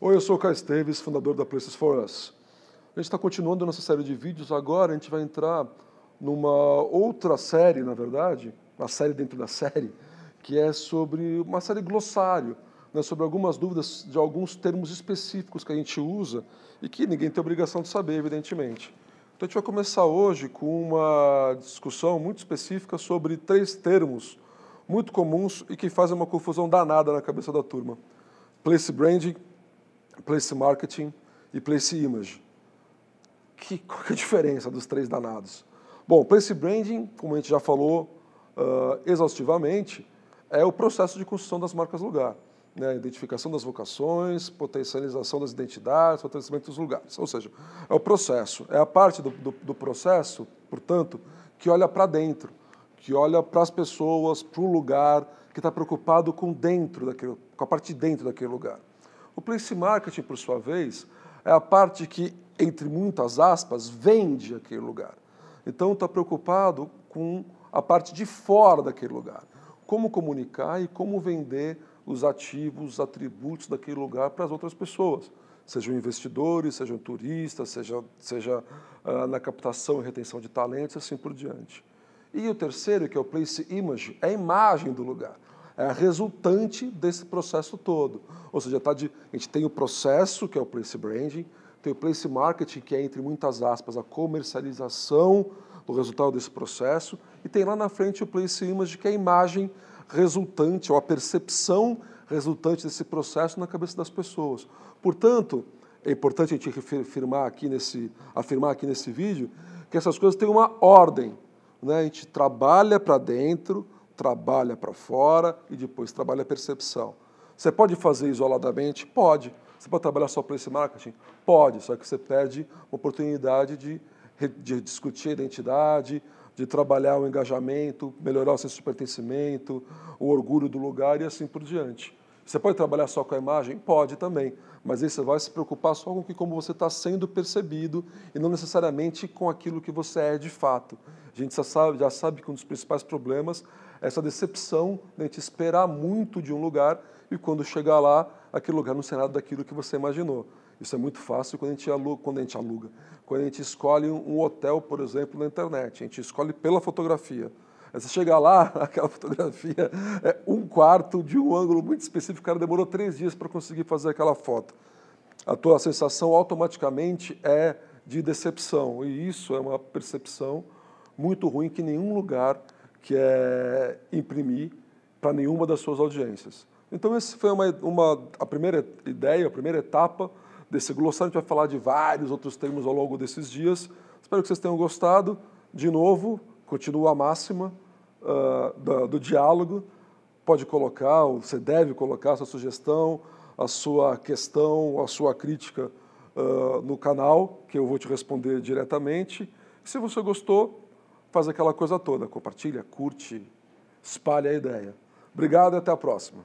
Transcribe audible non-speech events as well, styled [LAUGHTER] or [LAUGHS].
Oi, eu sou o Caio Esteves, fundador da Places for Us. A gente está continuando nossa série de vídeos, agora a gente vai entrar numa outra série, na verdade, uma série dentro da série, que é sobre uma série glossário, né, sobre algumas dúvidas de alguns termos específicos que a gente usa e que ninguém tem obrigação de saber, evidentemente. Então a gente vai começar hoje com uma discussão muito específica sobre três termos muito comuns e que fazem uma confusão danada na cabeça da turma. Place branding, place marketing e place image. Que, qual que é a diferença dos três danados? Bom, place branding, como a gente já falou uh, exaustivamente, é o processo de construção das marcas lugar. Né? Identificação das vocações, potencialização das identidades, fortalecimento dos lugares. Ou seja, é o processo, é a parte do, do, do processo, portanto, que olha para dentro, que olha para as pessoas, para o lugar, que está preocupado com dentro daquele, com a parte de dentro daquele lugar. O place marketing, por sua vez, é a parte que, entre muitas aspas, vende aquele lugar. Então está preocupado com a parte de fora daquele lugar. Como comunicar e como vender os ativos, os atributos daquele lugar para as outras pessoas. Sejam investidores, sejam turistas, seja, seja uh, na captação e retenção de talentos, assim por diante. E o terceiro, que é o place image, é a imagem do lugar é resultante desse processo todo. Ou seja, tá de, a gente tem o processo, que é o place branding, tem o place marketing, que é, entre muitas aspas, a comercialização do resultado desse processo, e tem lá na frente o place image, que é a imagem resultante, ou a percepção resultante desse processo na cabeça das pessoas. Portanto, é importante a gente afirmar aqui nesse, afirmar aqui nesse vídeo que essas coisas têm uma ordem. Né? A gente trabalha para dentro, trabalha para fora e depois trabalha a percepção. Você pode fazer isoladamente? Pode. Você pode trabalhar só para esse marketing? Pode, só que você perde a oportunidade de, de discutir a identidade, de trabalhar o engajamento, melhorar o senso de pertencimento, o orgulho do lugar e assim por diante. Você pode trabalhar só com a imagem? Pode também, mas aí você vai se preocupar só com como você está sendo percebido e não necessariamente com aquilo que você é de fato. A gente já sabe, já sabe que um dos principais problemas essa decepção de a gente esperar muito de um lugar e quando chegar lá, aquele lugar não será nada daquilo que você imaginou. Isso é muito fácil quando a gente aluga, quando a gente, aluga. Quando a gente escolhe um hotel, por exemplo, na internet. A gente escolhe pela fotografia. Você chega lá, [LAUGHS] aquela fotografia é um quarto de um ângulo muito específico, o cara demorou três dias para conseguir fazer aquela foto. A tua sensação automaticamente é de decepção, e isso é uma percepção muito ruim que nenhum lugar que é imprimir para nenhuma das suas audiências. Então, essa foi uma, uma, a primeira ideia, a primeira etapa desse glossário. A gente vai falar de vários outros termos ao longo desses dias. Espero que vocês tenham gostado. De novo, continua a máxima uh, do, do diálogo. Pode colocar, você deve colocar a sua sugestão, a sua questão, a sua crítica uh, no canal, que eu vou te responder diretamente. Se você gostou, faz aquela coisa toda, compartilha, curte, espalha a ideia. Obrigado e até a próxima.